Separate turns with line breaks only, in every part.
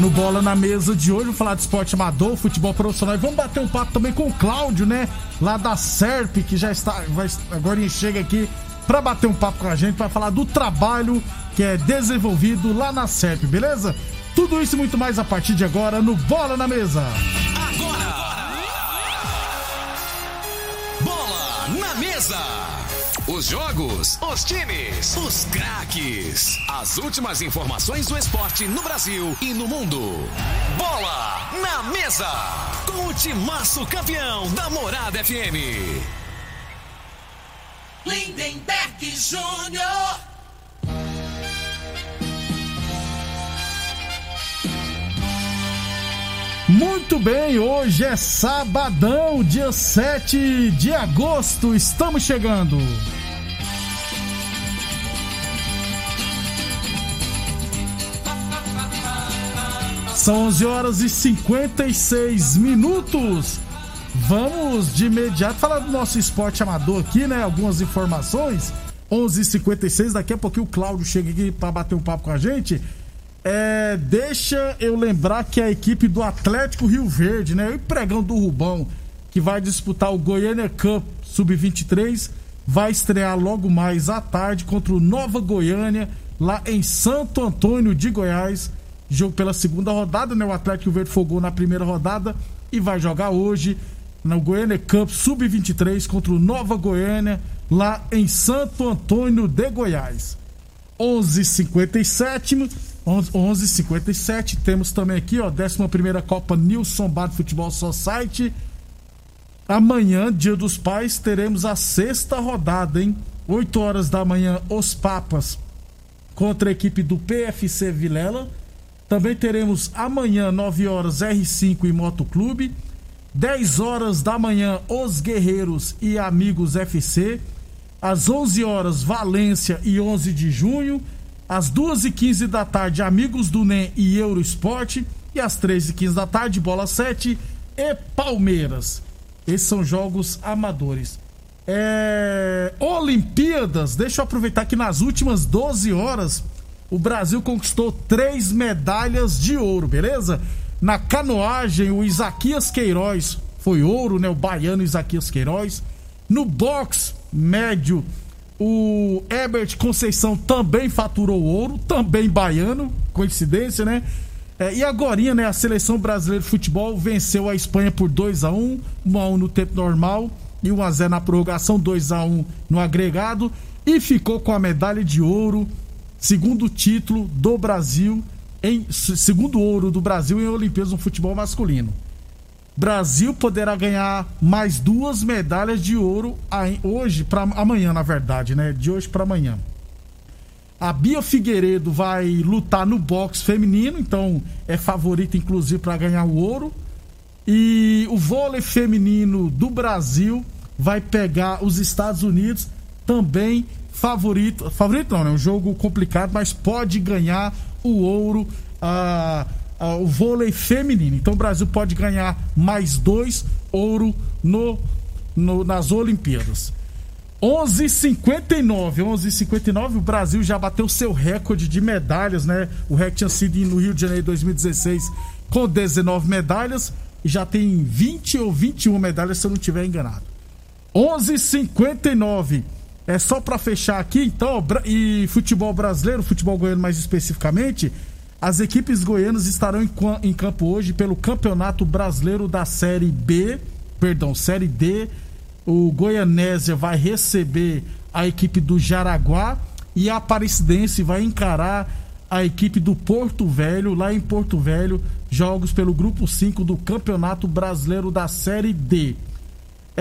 No Bola na Mesa de hoje, vamos falar de esporte amador, futebol profissional. E vamos bater um papo também com o Cláudio, né? Lá da SERP, que já está. Vai, agora chega aqui para bater um papo com a gente, para falar do trabalho que é desenvolvido lá na SERP, beleza? Tudo isso e muito mais a partir de agora no Bola na Mesa.
Agora! Bola na Mesa! Os jogos, os times, os craques. As últimas informações do esporte no Brasil e no mundo. Bola na Mesa! Com o timaço campeão da Morada FM.
Lindenberg Júnior.
Muito bem, hoje é sabadão, dia 7 de agosto, estamos chegando. São 11 horas e 56 minutos. Vamos de imediato falar do nosso esporte amador aqui, né? Algumas informações. 11:56 daqui a pouquinho o Cláudio chega aqui para bater um papo com a gente. É, deixa eu lembrar que a equipe do Atlético Rio Verde, né? O pregão do Rubão, que vai disputar o Goiânia Cup Sub-23, vai estrear logo mais à tarde contra o Nova Goiânia, lá em Santo Antônio de Goiás. Jogo pela segunda rodada, né? O Atlético Verde fogou na primeira rodada e vai jogar hoje no Goiânia Cup Sub-23 contra o Nova Goiânia, lá em Santo Antônio de Goiás. 11:57 11:57 temos também aqui, ó, 11 Copa Nilson Bar Futebol Society. Amanhã, Dia dos Pais, teremos a sexta rodada, hein? 8 horas da manhã, os Papas contra a equipe do PFC Vilela. Também teremos amanhã, 9 horas, R5 e Motoclube. 10 horas da manhã, os Guerreiros e Amigos FC. Às 11 horas, Valência e 11 de junho às 2h15 da tarde, Amigos do NEM e Euroesporte. E às 3h15 da tarde, Bola 7 e Palmeiras. Esses são jogos amadores. É... Olimpíadas, deixa eu aproveitar que nas últimas 12 horas o Brasil conquistou três medalhas de ouro, beleza? Na canoagem, o Isaquias Queiroz foi ouro, né? O baiano Isaquias Queiroz. No boxe médio, o Herbert Conceição também faturou ouro, também baiano, coincidência, né? É, e agora, né, a seleção brasileira de futebol venceu a Espanha por 2 a 1 1 a 1 no tempo normal e 1 a 0 na prorrogação, 2 a 1 no agregado e ficou com a medalha de ouro, segundo título do Brasil em segundo ouro do Brasil em Olimpíadas no futebol masculino. Brasil poderá ganhar mais duas medalhas de ouro hoje para amanhã, na verdade, né? De hoje para amanhã. A Bia Figueiredo vai lutar no boxe feminino, então é favorita inclusive para ganhar o ouro. E o vôlei feminino do Brasil vai pegar os Estados Unidos, também favorito, favorito não, né? Um jogo complicado, mas pode ganhar o ouro. Ah, uh, o vôlei feminino. Então o Brasil pode ganhar mais dois ouro no, no nas Olimpíadas. 11:59, 11:59 o Brasil já bateu seu recorde de medalhas, né? O recorde tinha sido no Rio de Janeiro 2016 com 19 medalhas e já tem 20 ou 21 medalhas se eu não estiver enganado. 11:59 é só para fechar aqui então, e futebol brasileiro, futebol goiano mais especificamente, As equipes goianas estarão em, em campo hoje pelo Campeonato Brasileiro da Série B, perdão, Série D. O Goianésia vai receber a equipe do Jaraguá e a Aparecidense vai encarar a equipe do Porto Velho, lá em Porto Velho, jogos pelo grupo 5 do Campeonato Brasileiro da Série D.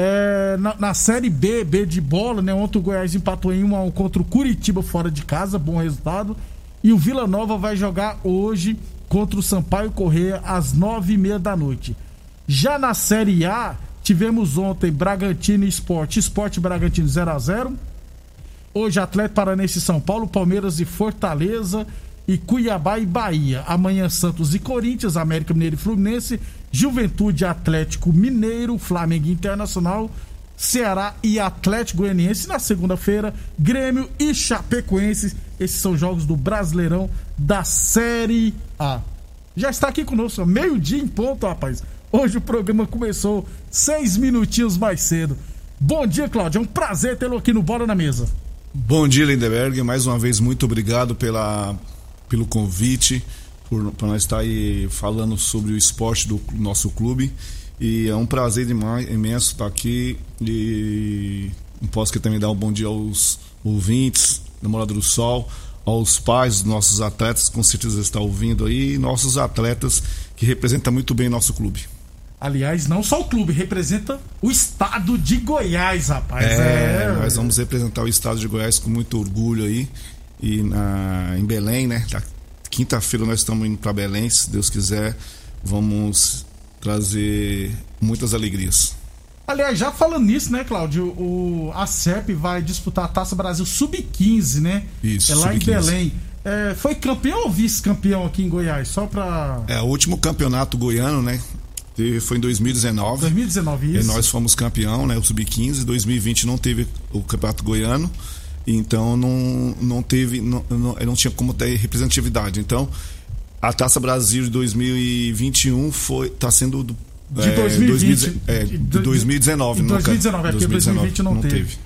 É, na, na, Série B, B de bola, né? Ontem o Goiás empatou em 1 a 1 contra o Curitiba fora de casa, bom resultado. E o Vila Nova vai jogar hoje contra o Sampaio Correia às nove e meia da noite. Já na Série A, tivemos ontem Bragantino e Esporte, Esporte Bragantino 0 a 0 Hoje Atlético Paranense São Paulo, Palmeiras e Fortaleza e Cuiabá e Bahia. Amanhã Santos e Corinthians, América Mineiro e Fluminense, Juventude Atlético Mineiro, Flamengo Internacional, Ceará e Atlético Goianiense. Na segunda-feira, Grêmio e Chapecoense. Esses são jogos do Brasileirão da Série A. Já está aqui conosco, meio-dia em ponto, rapaz. Hoje o programa começou seis minutinhos mais cedo. Bom dia, Cláudio. É um prazer tê-lo aqui no Bola na Mesa.
Bom dia, Lindeberg. Mais uma vez, muito obrigado pela, pelo convite, por, por nós estar aí falando sobre o esporte do nosso clube. E é um prazer demais, imenso estar aqui. E não posso que também dar um bom dia aos ouvintes, namorado do Sol, aos pais dos nossos atletas, com certeza estão ouvindo aí, e nossos atletas que representam muito bem nosso clube.
Aliás, não só o clube, representa o estado de Goiás, rapaz.
É, é... nós vamos representar o estado de Goiás com muito orgulho aí. E na, em Belém, né? Quinta-feira nós estamos indo para Belém, se Deus quiser, vamos trazer muitas alegrias.
Aliás, já falando nisso, né, Cláudio? O, a CEP vai disputar a Taça Brasil Sub-15, né?
Isso,
É lá em Belém. É, foi campeão ou vice-campeão aqui em Goiás? Só pra.
É, o último campeonato goiano, né? foi em 2019.
2019, isso.
E nós fomos campeão, né? O Sub-15. 2020 não teve o Campeonato Goiano. Então não, não teve. Não, não, não tinha como ter representatividade. Então, a Taça Brasil de 2021 foi. tá sendo do,
de 2020.
É, de 2019,
de 2019, é porque 2020 não, não teve. teve.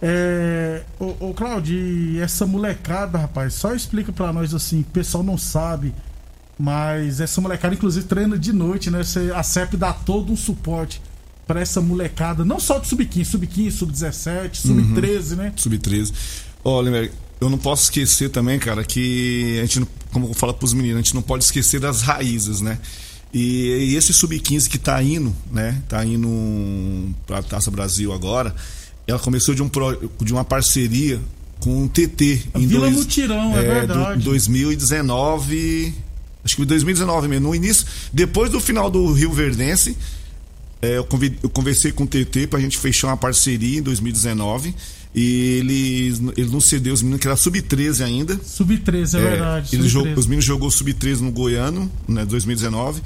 É, ô, ô Claudio, essa molecada, rapaz, só explica para nós assim, o pessoal não sabe mas essa molecada, inclusive, treina de noite, né? A CEP dá todo um suporte para essa molecada, não só do sub-15, sub-15, sub-17, sub-13, uhum. né?
Sub-13. Olha, eu não posso esquecer também, cara, que a gente, como eu falo pros meninos, a gente não pode esquecer das raízes, né? E, e esse sub-15 que tá indo, né? Tá indo pra Taça Brasil agora, ela começou de, um, de uma parceria com o TT.
A em Vila dois, Mutirão, é, é verdade.
Do, 2019 acho que em 2019 mesmo, no início, depois do final do Rio Verdense, é, eu, eu, conversei com o TT pra gente fechar uma parceria em 2019. E ele, ele não cedeu os meninos, que era sub-13 ainda.
Sub-13, é, é, verdade.
Ele jogou, os meninos jogou sub-13 no Goiano, né, 2019.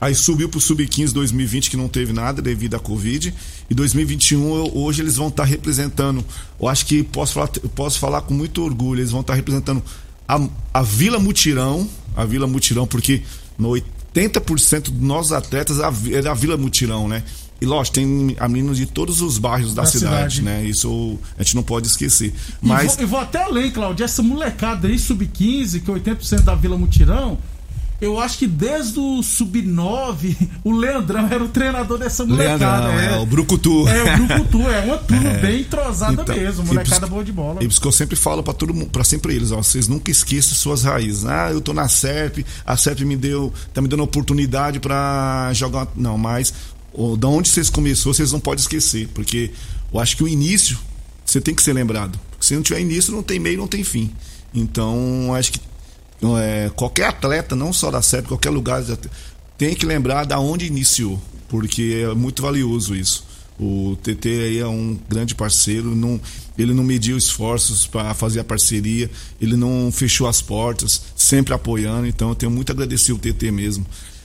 Aí subiu pro sub-15 2020, que não teve nada devido à Covid. E 2021, hoje eles vão estar tá representando. Eu acho que posso falar, posso falar com muito orgulho. Eles vão estar tá representando a, a Vila Mutirão, a Vila Mutirão, porque no 80% dos nossos atletas é da Vila Mutirão, né? E lógico, tem meninos de todos os bairros da, da cidade, cidade, né? Isso a gente não pode esquecer. Mas...
E vou, eu vou até além, Claudio. Essa molecada aí, sub-15, que é 80% da Vila Mutirão, eu acho que desde o Sub-9, o Leandrão era o treinador dessa molecada. Leandrão,
é, é, o Brucutu.
É, o Brucutu, é uma turma é. bem entrosada então, mesmo, molecada boa de bola.
E isso que eu sempre falo para todo mundo, para sempre eles, ó, vocês nunca esqueçam suas raízes. Ah, eu tô na SERP, a SERP me deu, tá me dando oportunidade para jogar, não, mas o, da onde vocês começou, vocês não podem esquecer, porque eu acho que o início você tem que ser lembrado. Se não tiver início, não tem meio, não tem fim. Então, acho que é, qualquer atleta, não só da SEP, qualquer lugar, tem que lembrar da onde iniciou, porque é muito valioso isso. O TT aí é um grande parceiro, não, ele não mediu esforços para fazer a parceria, ele não fechou as portas, sempre apoiando, então eu tenho muito a agradecer o TT mesmo.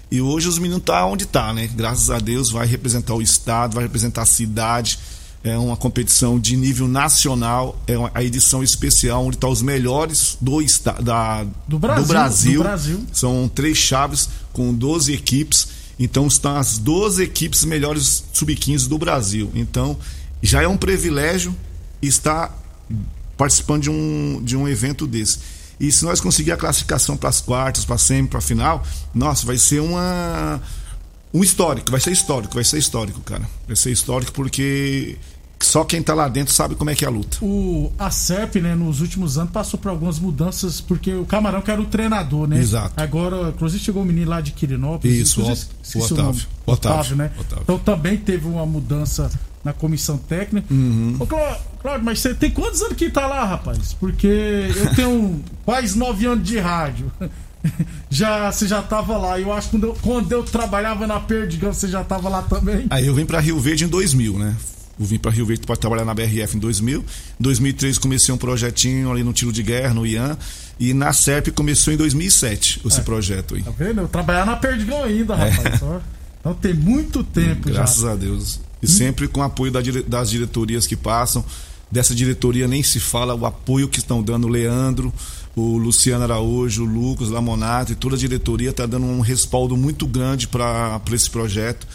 E hoje os meninos estão tá onde tá, né? Graças a Deus vai representar o estado, vai representar a cidade, é uma competição de nível nacional, é a edição especial onde estão tá os melhores do, da,
do, Brasil, do, Brasil. do Brasil.
São três chaves com 12 equipes. Então estão as 12 equipes melhores sub-15 do Brasil. Então já é um privilégio estar participando de um, de um evento desse. E se nós conseguir a classificação para as quartas, para sempre, para a final, nossa, vai ser uma um histórico, vai ser histórico, vai ser histórico, cara. Vai ser histórico porque só quem tá lá dentro sabe como é que é a luta.
O, a CEP, né, nos últimos anos passou por algumas mudanças, porque o Camarão que era o treinador, né?
Exato.
Agora, inclusive chegou um menino lá de Quirinópolis.
Isso, o, o
o
Otávio. O Otávio,
Otávio, né?
Otávio.
Então também teve uma mudança na comissão técnica.
Uhum.
Ô, Clá- Cláudio, mas você tem quantos anos que tá lá, rapaz? Porque eu tenho quase nove anos de rádio. Já, você já tava lá. Eu acho que quando eu, quando eu trabalhava na Perdigão, você já tava lá também.
Aí eu vim para Rio Verde em 2000, né? Eu vim para Rio Verde para trabalhar na BRF em 2000. Em 2003 comecei um projetinho ali no tiro de guerra, no IAN. E na SERP começou em 2007 esse projeto aí.
Tá vendo? Eu trabalhava na Perdigão ainda, rapaz. Ó. Então tem muito tempo
É. Graças
já.
a Deus. E sempre com o apoio da das diretorias que passam. Dessa diretoria nem se fala o apoio que estão dando o Leandro, o Luciano Araújo, o Lucas Lamonato e toda a diretoria está dando um respaldo muito grande para esse projeto.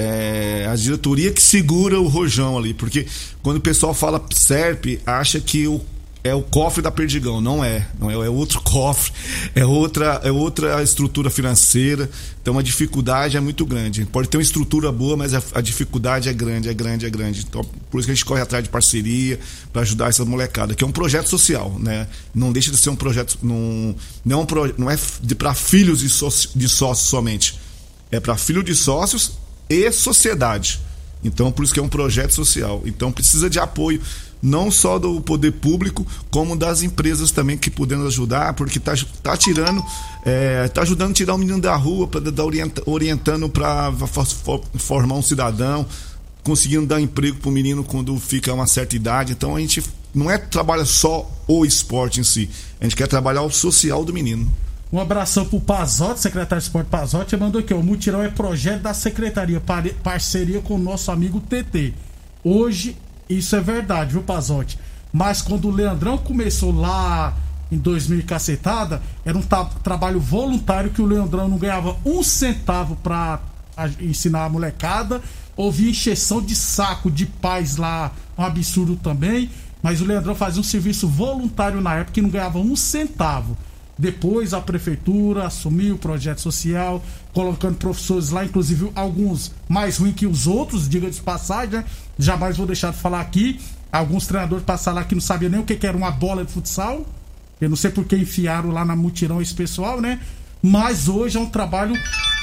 É, a diretoria que segura o rojão ali, porque quando o pessoal fala SERP, acha que o é o cofre da Perdigão, não é, não é, é outro cofre, é outra, é outra estrutura financeira, então a dificuldade é muito grande. Pode ter uma estrutura boa, mas a, a dificuldade é grande, é grande, é grande. Então, por isso que a gente corre atrás de parceria para ajudar essa molecada, que é um projeto social, né? Não deixa de ser um projeto, não, não, é um pro- não é para filhos de, de sócios somente, é para filho de sócios e sociedade. Então, por isso que é um projeto social. Então, precisa de apoio, não só do poder público, como das empresas também que podendo ajudar, porque tá, tá tirando, é, tá ajudando a tirar o menino da rua, para dar orienta, orientando para formar um cidadão, conseguindo dar emprego pro menino quando fica a uma certa idade. Então, a gente não é trabalha só o esporte em si, a gente quer trabalhar o social do menino.
Um abração pro Pazotti, secretário de esporte Pazotti, mandou aqui, ó, o mutirão é projeto da secretaria, pare- parceria com o nosso amigo TT. Hoje, isso é verdade, viu, Pazotti? Mas quando o Leandrão começou lá em 2000 e cacetada, era um trabalho voluntário que o Leandrão não ganhava um centavo pra ensinar a molecada. Houve encheção de saco de pais lá, um absurdo também. Mas o Leandrão fazia um serviço voluntário na época e não ganhava um centavo. Depois a prefeitura assumiu o projeto social, colocando professores lá, inclusive alguns mais ruins que os outros, diga de passagem, né? Jamais vou deixar de falar aqui. Alguns treinadores passaram lá que não sabiam nem o que era uma bola de futsal. Eu não sei por que enfiaram lá na mutirão esse pessoal, né? Mas hoje é um trabalho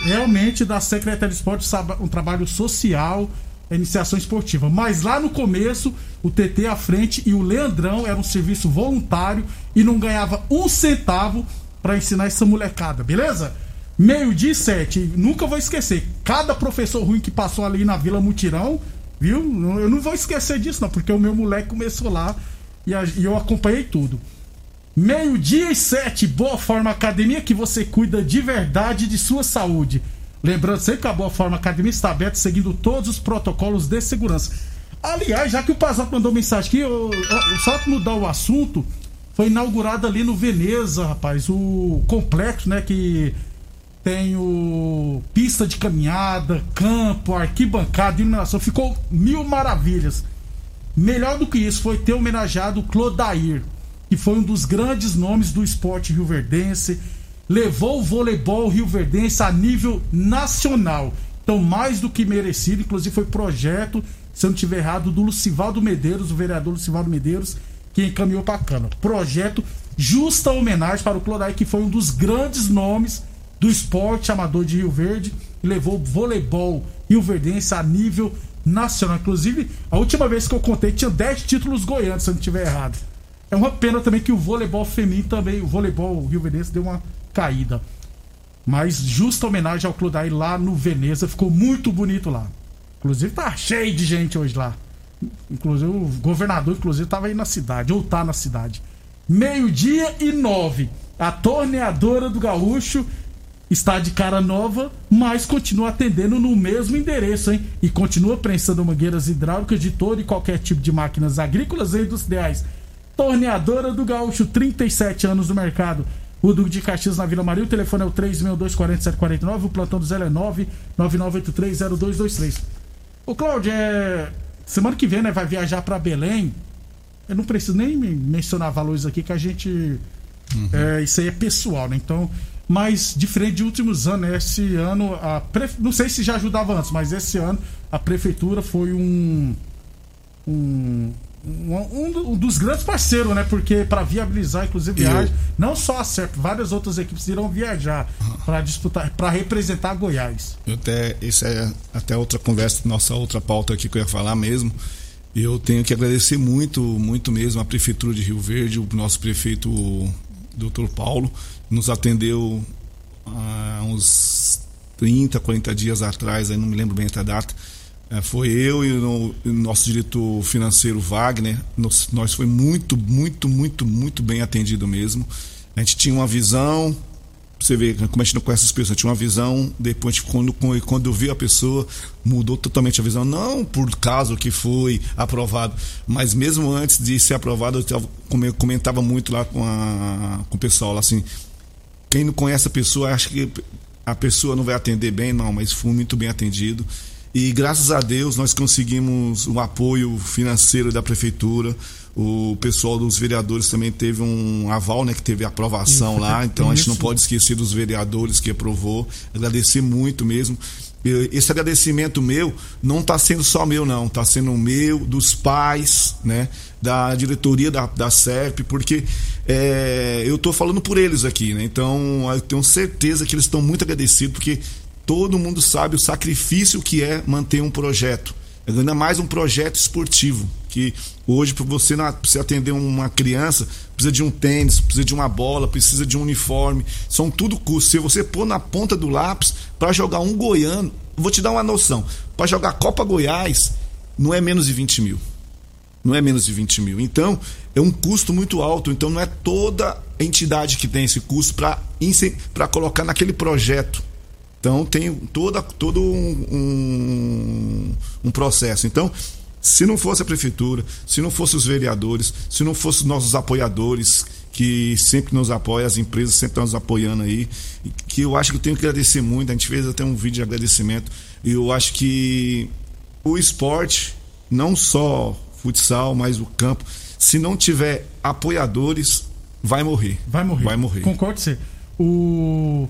realmente da Secretaria de Esporte, um trabalho social, é iniciação esportiva. Mas lá no começo, o TT à frente e o Leandrão era um serviço voluntário e não ganhava um centavo pra ensinar essa molecada, beleza? Meio-dia e sete, nunca vou esquecer. Cada professor ruim que passou ali na Vila Mutirão, viu? Eu não vou esquecer disso, não, porque o meu moleque começou lá e a- e eu acompanhei tudo. Meio-dia e sete, Boa Forma Academia, que você cuida de verdade de sua saúde. Lembrando sempre que a Boa Forma Academia está aberta, seguindo todos os protocolos de segurança. Aliás, já que o Pazato mandou mensagem aqui, eu, eu- só pra mudar o assunto, foi inaugurado ali no Veneza, rapaz, o complexo, né, que tem o pista de caminhada, campo, arquibancada, iluminação, ficou mil maravilhas. Melhor do que isso foi ter homenageado o Clodair, que foi um dos grandes nomes do esporte rioverdense, levou o voleibol rioverdense a nível nacional. Então, mais do que merecido, inclusive foi projeto, se eu não estiver errado, do Lucivaldo Medeiros, o vereador Lucivaldo Medeiros, que encaminhou para a Câmara. Projeto justa homenagem para o Clodair, que foi um dos grandes nomes do esporte amador de Rio Verde e levou o voleibol rioverdense a nível nacional. Inclusive, a última vez que eu contei tinha 10 títulos goianos, se eu não estiver errado. É uma pena também que o voleibol feminino também, o voleibol rioverdense deu uma caída. Mas justa homenagem ao Clodair lá no Veneza, ficou muito bonito lá. Inclusive tá cheio de gente hoje lá. Inclusive o governador inclusive tava aí na cidade, ou tá na cidade. Meio-dia e nove. A torneadora do Gaúcho está de cara nova, mas continua atendendo no mesmo endereço, hein? E continua prensando mangueiras hidráulicas de todo e qualquer tipo de máquinas agrícolas e industriais. Torneadora do Gaúcho, 37 anos no mercado. O Duque de Caxias na Vila Maria, o telefone é o 362-4749, o plantão do Zé é 999830223. Ô Cláudio, é... semana que vem né, vai viajar para Belém. Eu não preciso nem men- mencionar valores aqui que a gente É, isso aí é pessoal, né? Então, mas diferente de últimos anos, né? esse ano, a prefe... não sei se já ajudava antes, mas esse ano a prefeitura foi um. um um, um dos grandes parceiros, né? Porque para viabilizar, inclusive, viagem, não só a CERP, várias outras equipes irão viajar para disputar, para representar Goiás.
Eu até, isso é até outra conversa, nossa outra pauta aqui que eu ia falar mesmo. Eu tenho que agradecer muito, muito mesmo a Prefeitura de Rio Verde, o nosso prefeito, o Dr. Paulo, nos atendeu há uns 30, 40 dias atrás, aí não me lembro bem a data foi eu e o, nosso diretor financeiro Wagner. Nós, nós foi muito, muito, muito, muito bem atendido mesmo. A gente tinha uma visão. Você vê como a gente não conhece as pessoas, tinha uma visão. Depois, quando, quando eu vi a pessoa, mudou totalmente a visão. Não por causa que foi aprovado, mas mesmo antes de ser aprovado, eu comentava muito lá com, a, com o pessoal. Assim, quem não conhece a pessoa, acha que a pessoa não vai atender bem, não, mas fui muito bem atendido. E graças a Deus nós conseguimos o apoio financeiro da prefeitura. O pessoal dos vereadores também teve um aval, né? Que teve aprovação lá. Então a gente não pode esquecer dos vereadores que aprovou. Agradecer muito mesmo. Esse agradecimento meu não está sendo só meu, não. Está sendo meu, dos pais, né? Da diretoria da, da SERP, porque é, eu estou falando por eles aqui, né? Então eu tenho certeza que eles estão muito agradecidos, porque todo mundo sabe o sacrifício que é manter um projeto. Ainda mais um projeto esportivo, que hoje, para você, você atender uma criança, precisa de um tênis, precisa de uma bola, precisa de um uniforme. São tudo custos. Se você pôr na ponta do lápis para jogar um goiano, vou te dar uma noção: para jogar Copa Goiás, não é menos de 20 mil. Não é menos de 20 mil. Então, é um custo muito alto. Então, não é toda entidade que tem esse custo para colocar naquele projeto. Então tem toda, todo um, um, um processo. Então, se não fosse a prefeitura, se não fossem os vereadores, se não fossem os nossos apoiadores, que sempre nos apoiam, as empresas sempre estão nos apoiando aí, que eu acho que eu tenho que agradecer muito. A gente fez até um vídeo de agradecimento. E eu acho que o esporte, não só futsal, mas o campo, se não tiver apoiadores, vai morrer.
Vai morrer.
Vai morrer.
Concordo com você. O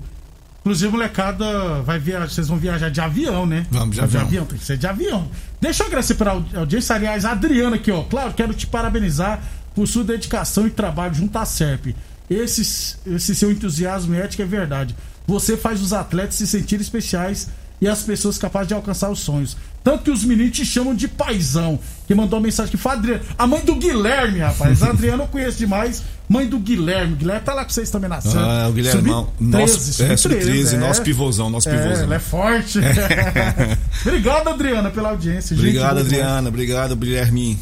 Inclusive, molecada vai viajar, vocês vão viajar de avião, né?
Vamos de avião.
de avião. Tem que ser de avião. Deixa eu agradecer pela audiência. Aliás, a Adriana aqui, ó. Claro, quero te parabenizar por sua dedicação e trabalho junto à SERP. Esse, esse seu entusiasmo e ética é verdade. Você faz os atletas se sentirem especiais e as pessoas capazes de alcançar os sonhos. Tanto que os meninos te chamam de paizão. Que mandou uma mensagem que foi a Adriana. A mãe do Guilherme, rapaz. A Adriana eu conheço demais. Mãe do Guilherme. Guilherme tá lá com vocês também na
cena. Ah, o Guilherme. Nosso, é, sub 13, é. nosso pivôzão, nosso é, pivôzão.
Ela é forte. obrigado, Adriana, pela audiência.
Obrigado, gente, Adriana. Obrigado, Guilherme.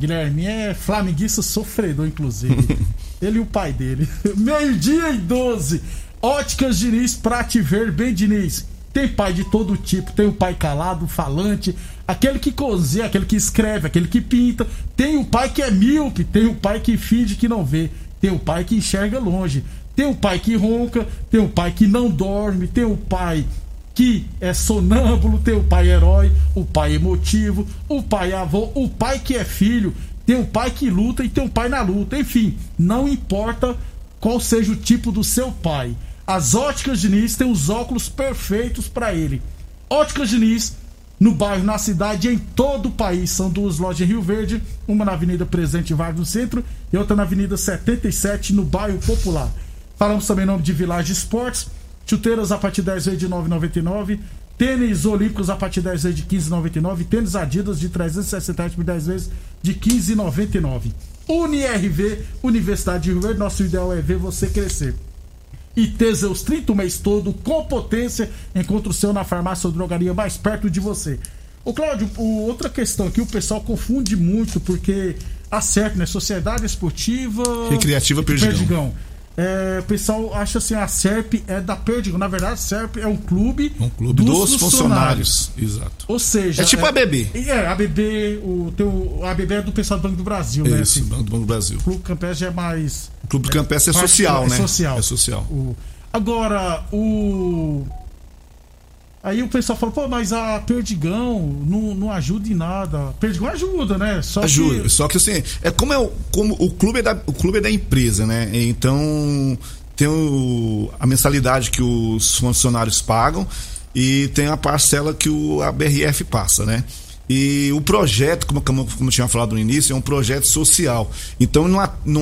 Guilherme é flamenguista sofredor, inclusive. Ele e o pai dele. Meio-dia e 12. Óticas Diniz pra te ver bem, Diniz. Tem pai de todo tipo, tem o pai calado, falante, aquele que cozinha, aquele que escreve, aquele que pinta. Tem o pai que é míope, tem o pai que finge que não vê, tem o pai que enxerga longe, tem o pai que ronca, tem o pai que não dorme, tem o pai que é sonâmbulo, tem o pai herói, o pai emotivo, o pai avô, o pai que é filho, tem o pai que luta e tem o pai na luta. Enfim, não importa qual seja o tipo do seu pai. As óticas Diniz têm os óculos perfeitos para ele. Óticas Diniz, no bairro, na cidade e em todo o país. São duas lojas em Rio Verde, uma na Avenida Presidente Vargas no centro e outra na Avenida 77, no bairro Popular. Falamos também em nome de Village Esportes, chuteiras a partir de 10 vezes de 9,99, tênis olímpicos a partir de 10 vezes de 15,99, tênis Adidas de 360 reais por 10 vezes de 15,99. UniRV, Universidade de Rio Verde, nosso ideal é ver você crescer e Teseus 30 o mês todo, com potência. Encontre o seu na farmácia ou drogaria mais perto de você. Ô Cláudio, outra questão aqui, o pessoal confunde muito, porque a CERP, né? Sociedade Esportiva...
Recreativa Perdigão. Perdigão.
É, o pessoal acha assim, a SERP é da Perdigão. Na verdade, a SERP é um clube,
um clube dos, dos funcionários. funcionários. Exato.
Ou seja.
É tipo
é,
a ABB.
É, a ABB, o, teu, a ABB é do pessoal do Banco do Brasil,
Isso,
né?
Isso, Banco do Banco do Brasil.
O Clube Campestre é mais.
O Clube é, Campestre é, social, né?
É social.
É social.
O, agora, o. Aí o pessoal falou, pô, mas a Perdigão não, não ajuda em nada. Perdigão ajuda, né? Só
Ajuda.
que
Só que assim, é como, é o, como o clube é da, o clube é da empresa, né? Então tem o- a mensalidade que os funcionários pagam e tem a parcela que o, a BRF passa, né? E o projeto, como, como, como eu tinha falado no início, é um projeto social. Então não, há- não,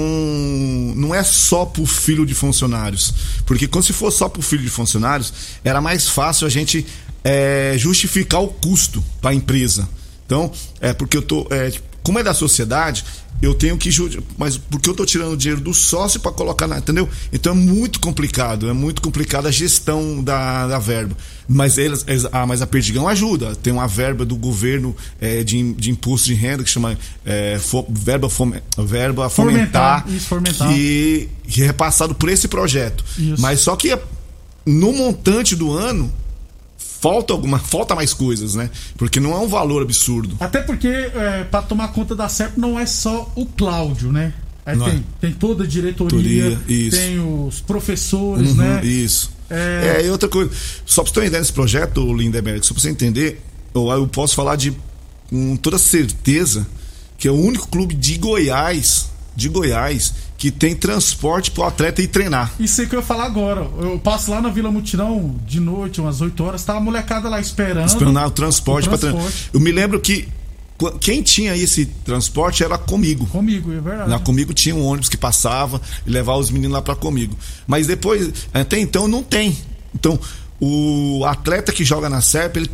não é só pro filho de funcionários. Porque quando se for só pro filho de funcionários, era mais fácil a gente é, justificar o custo para a empresa. Então, é porque eu tô. é, como é da sociedade, eu tenho que. Mas porque eu tô tirando dinheiro do sócio para colocar na. Entendeu? Então é muito complicado. É muito complicado a gestão da, da verba. Mas eles, ah, mas a Perdigão ajuda. Tem uma verba do governo é, de, de imposto de renda que chama é, fo- verba, fome- verba
Fomentar,
fomentar,
isso, fomentar.
Que, que é repassado por esse projeto.
Isso.
Mas só que no montante do ano falta alguma falta mais coisas, né? Porque não é um valor absurdo.
Até porque, é, para tomar conta da CEP, não é só o Cláudio, né?
Não
tem,
é.
tem toda a diretoria, tem os professores,
Uhum,
né?
Isso.
É.
É... e outra coisa, só pra você ter uma ideia desse projeto, Lindeberg, só pra você entender, eu, eu posso falar de com toda certeza que é o único clube de Goiás, de Goiás, que tem transporte pro atleta ir treinar.
Isso aí que eu ia falar agora. Eu passo lá na Vila Mutirão de noite, umas 8 horas, tá a molecada lá esperando.
Esperando o transporte,
o
pra
transporte.
Eu me lembro que qu- quem tinha esse transporte era comigo.
Comigo, é verdade.
Lá comigo tinha um ônibus que passava e levava os meninos lá pra comigo. Mas depois, até então, não tem. Então, o atleta que joga na SERP, ele,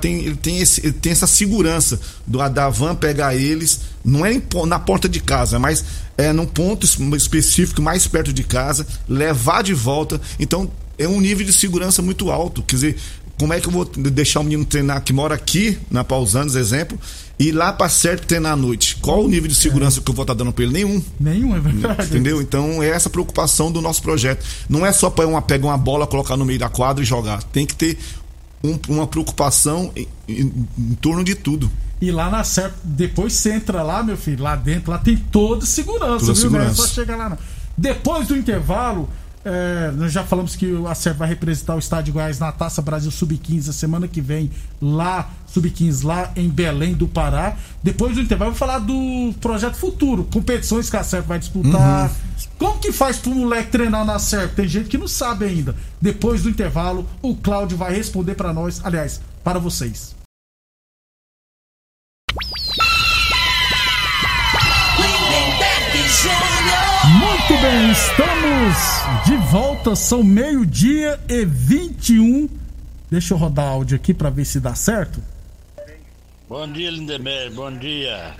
tem, ele, tem esse, ele tem essa segurança do, da van pegar eles, não é na porta de casa, mas é num ponto es- específico mais perto de casa, levar de volta. Então, é um nível de segurança muito alto. Quer dizer, como é que eu vou deixar o menino treinar que mora aqui, na Pausanos, exemplo, e ir lá pra SERP treinar à noite? Qual o nível de segurança que eu vou estar dando pra ele? Nenhum.
Nenhum, é verdade.
Entendeu? Então é essa preocupação do nosso projeto. Não é só para uma pegar uma bola, colocar no meio da quadra e jogar. Tem que ter um- uma preocupação em, em- em torno de tudo.
E lá na CEP, depois você entra lá, meu filho, lá dentro, lá tem toda segurança,
Toda
viu? Não é
segurança.
só chegar lá, não. Depois do intervalo, é, nós já falamos que a CEP vai representar o Estádio Goiás na Taça Brasil Sub-15 a semana que vem, lá, Sub-15, lá em Belém do Pará. Depois do intervalo, vamos falar do projeto futuro, competições que a CEP vai disputar.
Uhum.
Como que faz pro moleque treinar na CEP? Tem gente que não sabe ainda. Depois do intervalo, o Cláudio vai responder pra nós, aliás, para vocês. Muito bem, estamos de volta, são meio-dia e 21. Deixa eu rodar áudio aqui pra ver se dá certo.
Bom dia, Lindeberg, bom dia.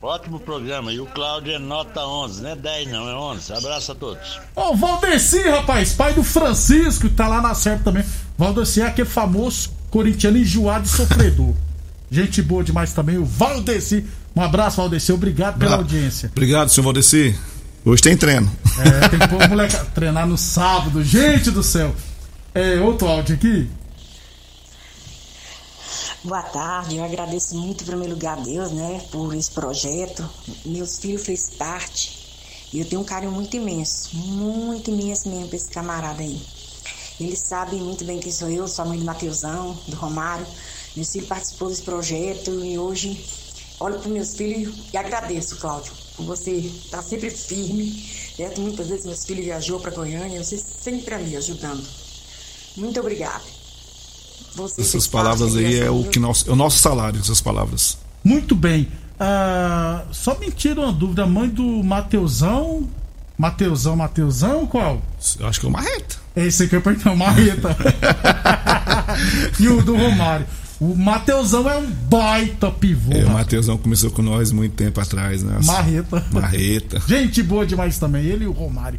Ótimo programa. E o Cláudio é nota 11, não é 10 não, é 11. Abraço a todos.
Ô, Valdeci, rapaz, pai do Francisco, que tá lá na SERP também. Valdeci é aquele famoso corintiano enjoado e sofredor. Gente boa demais também, o Valdeci. Um abraço, Valdeci, obrigado pela audiência.
Obrigado, senhor Valdeci. Hoje tem treino.
É, tem que pôr o moleque treinar no sábado, gente do céu. É, outro áudio aqui.
Boa tarde, eu agradeço muito em primeiro lugar a Deus, né, por esse projeto. Meus filhos fez parte e eu tenho um carinho muito imenso, muito imenso mesmo pra esse camarada aí. Eles sabem muito bem quem sou eu, sou a mãe do Mateusão, do Romário. Meus filhos participou desse projeto e hoje olho para meus filhos e agradeço, Cláudio, você estar sempre firme. Certo? Muitas vezes meus filhos viajou para Goiânia, você sempre ali ajudando. Muito obrigada. Você
Essas palavras aí é o que nós, é o nosso salário, essas palavras.
Muito bem. Ah, só me tira uma dúvida, a mãe do Mateusão. Mateusão, Mateusão, qual?
Eu acho que é uma reta.
É esse aqui eu perguntei, o Marreta. e o do Romário. O Mateusão é um baita pivô.
É, o. Mateusão começou com nós muito tempo atrás, né?
Marreta.
Marreta.
Gente boa demais também, ele e o Romário.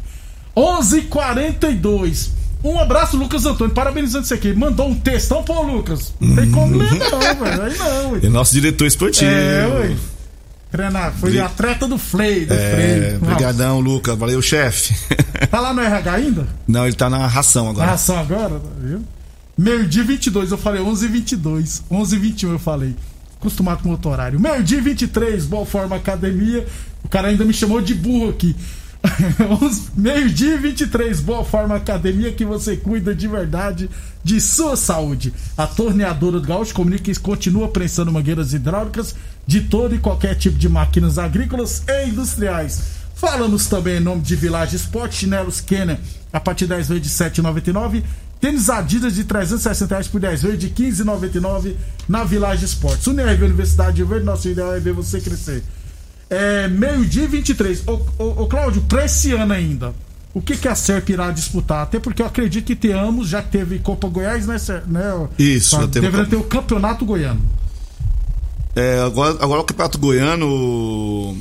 11:42. Um abraço, Lucas Antônio. Parabenizando você aqui. Mandou um textão pro Lucas. Não tem como ler, não, velho. Aí não, ué.
É nosso diretor esportivo.
É, ué. Treinar, foi
Bri-
atleta do Flay, do
É,
Freio.
brigadão, Lucas. Valeu, chefe.
Tá lá no RH ainda?
Não, ele tá na ração
Na
agora.
ração agora, tá vendo? Meio-dia 22, eu falei 11 h 22 11 h 21 eu falei. Acostumado com outro horário. Meio-dia 23, Boa Forma Academia. O cara ainda me chamou de burro aqui. Meio-dia e 23, Boa Forma Academia, que você cuida de verdade de sua saúde. A torneadora do Gaúcho comunica que continua prensando mangueiras hidráulicas de todo e qualquer tipo de máquinas agrícolas e industriais. Falamos também em nome de Village Sport, chinelos Kenner, a partir 10 vezes de 7,99. Tênis Adidas de 360 reais por 10 vezes de 15,99 na Village Sports. Unirv Universidade de Verde, nosso ideal é ver você crescer. É meio-dia e 23. Ô, ô, ô Cláudio, pra esse ano ainda, o que, que a SERP irá disputar? Até porque eu acredito que tenhamos, já que teve Copa Goiás, né? Né
Isso, já teve
Deveria
Copa-
ter o Campeonato Goiano.
É, agora, agora o Campeonato Goiano,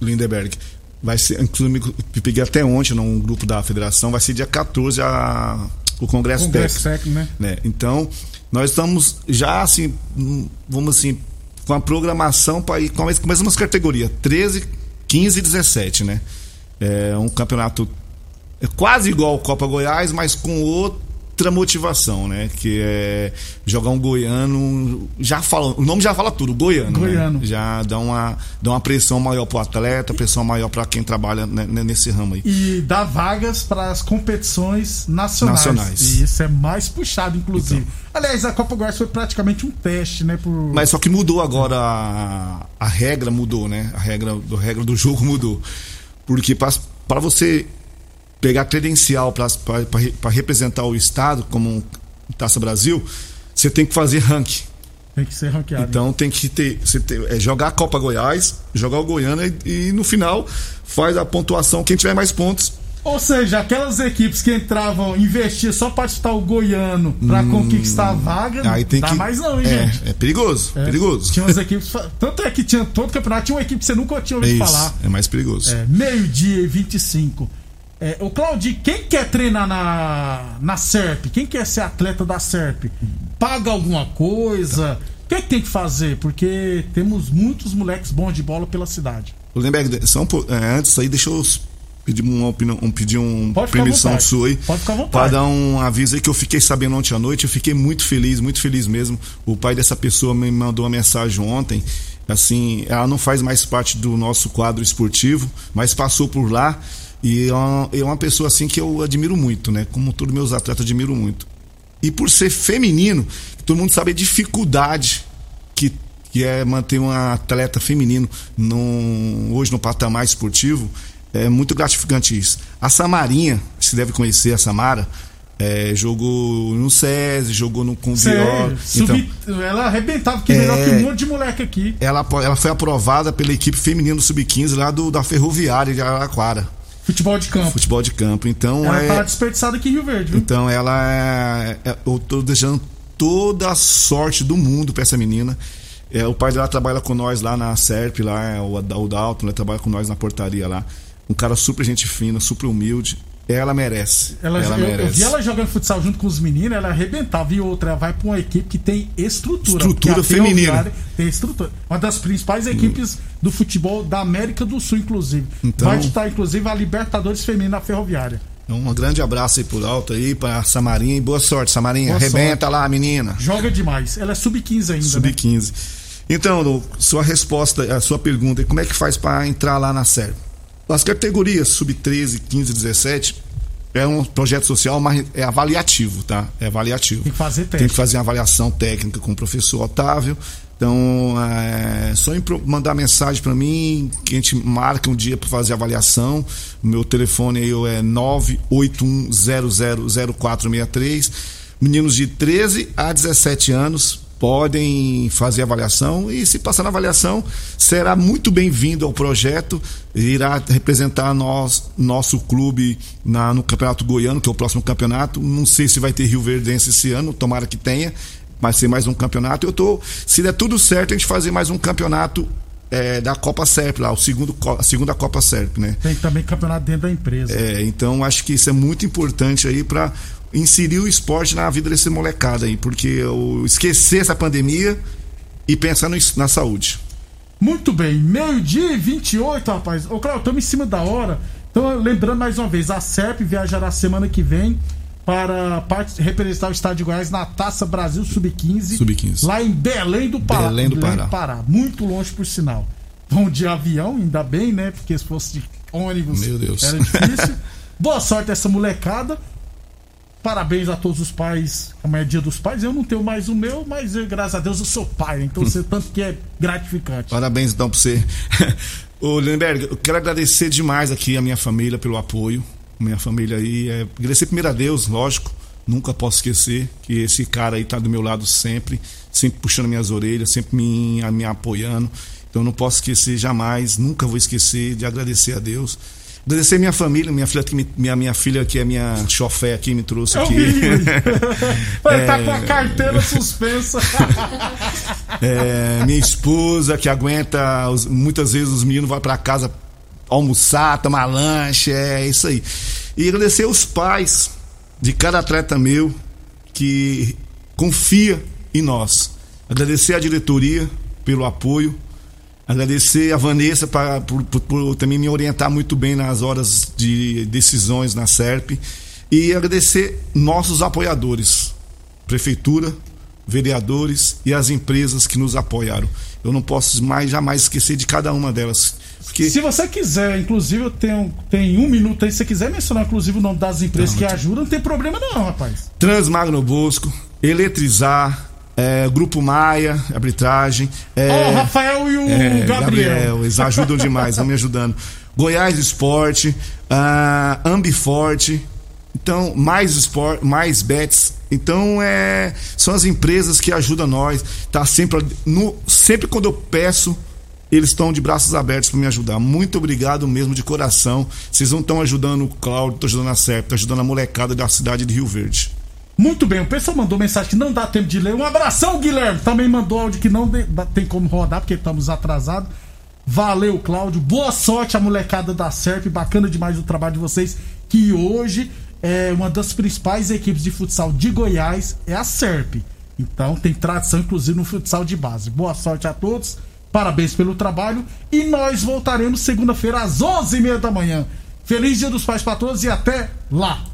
Lindeberg, vai ser, inclusive, peguei até ontem num grupo da federação, vai ser dia 14 a, o Congresso,
Congresso
técnico,
né?
né? Então, nós estamos já assim, vamos assim, com a programação para ir com as, com as mesmas categorias, 13, 15 e 17, né? É um campeonato é quase igual ao Copa Goiás, mas com outra motivação, né? Que é jogar um goiano, já fala, o nome já fala tudo, goiano. né?
Goiano.
Já dá uma, dá uma pressão maior pro atleta, pressão maior para quem trabalha né, nesse ramo aí.
E dá vagas para as competições nacionais.
Nacionais.
E isso é mais puxado, inclusive. Aliás, a Copa Goiás foi praticamente um teste, né? Por...
Mas só que mudou agora a, a regra mudou, né? A regra do regra do jogo mudou. Porque para você pegar credencial para representar o estado como um Taça Brasil, você tem que fazer ranking.
Tem que ser ranqueado.
Então tem que ter, você ter- é, jogar a Copa Goiás, jogar o Goiânia e, e no final faz a pontuação quem tiver mais pontos.
Ou seja, aquelas equipes que entravam, investiam só para disputar o goiano para conquistar a vaga,
Hum, Aí tem
dá
que
mais não, hein,
é,
gente?
é perigoso,
É.
perigoso.
Tinha umas equipes. Tanto é que tinha todo campeonato, tinha uma equipe que você nunca tinha
É
ouvido
isso,
falar.
é mais perigoso.
É, meio-dia e 25. É, o Claudio, quem quer treinar na, na SERP? Quem quer ser atleta da SERP? Paga alguma coisa? O que, é que tem que fazer? Porque temos muitos moleques bons de bola pela cidade.
O Lemberg, só um é, antes aí, deixa eu pedir uma opinião, um, pedir um
Pode
permissão sua aí.
Pode ficar à vontade.
Para dar um aviso aí que eu fiquei sabendo ontem à noite, eu fiquei muito feliz, muito feliz mesmo. O pai dessa pessoa me mandou uma mensagem ontem. Assim, ela não faz mais parte do nosso quadro esportivo, mas passou por lá e é uma, é uma pessoa assim que eu admiro muito, né? Como todos meus atletas admiro muito. E por ser feminino, todo mundo sabe a dificuldade que, que é manter um atleta feminino num, hoje no patamar esportivo. É muito gratificante isso. A Samarinha, você deve conhecer a Samara, é, jogou no SESI, jogou no com Então,
ela arrebentava, que
É.
melhor que um monte de moleque aqui.
ela, ela foi aprovada pela equipe feminina do Sub-15 lá do, da Ferroviária de Araraquara,
Futebol de campo.
futebol de campo. Então
Ela
é.
tá desperdiçada aqui em Rio Verde, viu?
Então ela é, é- Eu tô desejando toda a sorte do mundo pra essa menina. É, o pai dela trabalha com nós lá na SERP, lá, é o, o Dalton, né, trabalha com nós na portaria lá. Um cara super gente fina, super humilde. Ela merece.
Ela,
Ela,
eu, eu
merece.
vi ela jogando futsal junto com os meninos, ela arrebentava. E outra, ela vai pra uma equipe que tem estrutura.
Estrutura feminina.
Tem estrutura. Uma das principais equipes do futebol da América do Sul, inclusive.
Então-
Vai disputar, inclusive, a Libertadores Feminina na Ferroviária.
Então, um grande abraço aí por alto aí pra Samarinha e boa sorte, Samarinha.
Boa
Arrebenta lá, menina.
Joga demais. Ela é sub-15 ainda. né?
Sub-15. Então, Lu, sua resposta, a sua pergunta, como é que faz para entrar lá na série? As categorias sub-13, 15, 17 é um projeto social, mas é avaliativo, tá? É avaliativo.
Tem que fazer teste.
Tem que fazer uma avaliação técnica com o professor Otávio. Então, é só mandar mensagem para mim, que a gente marca um dia para fazer a avaliação. O meu telefone aí é 981000463. Meninos de 13 a 17 anos podem fazer avaliação e se passar na avaliação será muito bem-vindo ao projeto irá representar nós, nosso clube na, no Campeonato Goiano que é o próximo campeonato. Não sei se vai ter Rio Verdense esse ano tomara que tenha vai ser mais um campeonato. Eu tô se der tudo certo a gente fazer mais um campeonato é, da Copa Serp lá o segundo a segunda Copa Serp né?
Tem também campeonato dentro da empresa.
é, então acho que isso é muito importante aí para inserir o esporte na vida desse molecada aí, porque eu esquecer essa pandemia e pensar no, na saúde.
Muito bem, meio-dia e 28, rapaz. Ô, Cláudio, estamos em cima da hora. Então, lembrando mais uma vez, a SERP viajará semana que vem para representar o estado de Goiás na Taça Brasil Sub-15.
Sub-15.
Lá em Belém do Pará.
Belém do Pará.
Muito longe, por sinal. vão de avião, ainda bem, né? Porque se fosse de ônibus
Meu Deus.
era difícil. Boa sorte essa molecada. Parabéns a todos os pais. Amanhã é dia dos pais. Eu não tenho mais o meu, mas eu, graças a Deus eu sou pai. Então você tanto que é gratificante.
Parabéns então pra você. Ô, Lindenberg, eu quero agradecer demais aqui a minha família pelo apoio. Minha família aí. É... Agradecer primeiro a Deus, lógico. Nunca posso esquecer que esse cara aí tá do meu lado sempre, sempre puxando minhas orelhas, sempre me, me apoiando. Então eu não posso esquecer jamais, nunca vou esquecer de agradecer a Deus. Agradecer minha família, minha filha, que me- minha, minha filha que é minha chofé aqui, me trouxe
Eu
aqui.
Vai tá
É.
com a carteira suspensa.
É, minha esposa que aguenta, os- muitas vezes os meninos vão para casa almoçar, tomar lanche, é isso aí. E agradecer os pais de cada atleta meu que confia em nós. Agradecer a diretoria pelo apoio. Agradecer a Vanessa pra, por, por- por também me orientar muito bem nas horas de decisões na SERP. E agradecer nossos apoiadores, prefeitura, vereadores e as empresas que nos apoiaram. Eu não posso mais jamais esquecer de cada uma delas. Porque
Se você quiser, inclusive, eu tenho tem um minuto aí. Se você quiser mencionar, inclusive, o nome das empresas que ajudam, não tem problema, não, rapaz.
Transmagno Bosco, Eletrizar, é, Grupo Maia, arbitragem. É,
o Rafael e o
é,
Gabriel.
eles ajudam demais, estão me ajudando. Goiás Esporte, ah, Ambiforte, então mais esporte, mais bets. Então é, são as empresas que ajudam nós. Tá sempre no, sempre quando eu peço eles estão de braços abertos para me ajudar. Muito obrigado mesmo de coração. Vocês não estão ajudando o Cláudio, estão ajudando a SERP, estão ajudando a molecada da cidade de Rio Verde.
Muito bem, o pessoal mandou mensagem que não dá tempo de ler. Um abração, Guilherme. Também mandou áudio que não tem como rodar, porque estamos atrasados. Valeu, Cláudio. Boa sorte a molecada da SERP. Bacana demais o trabalho de vocês. Que hoje é uma das principais equipes de futsal de Goiás, é a SERP. Então tem tradição, inclusive, no futsal de base. Boa sorte a todos. Parabéns pelo trabalho. E nós voltaremos segunda-feira às 11h30 da manhã. Feliz Dia dos Pais para todos e até lá.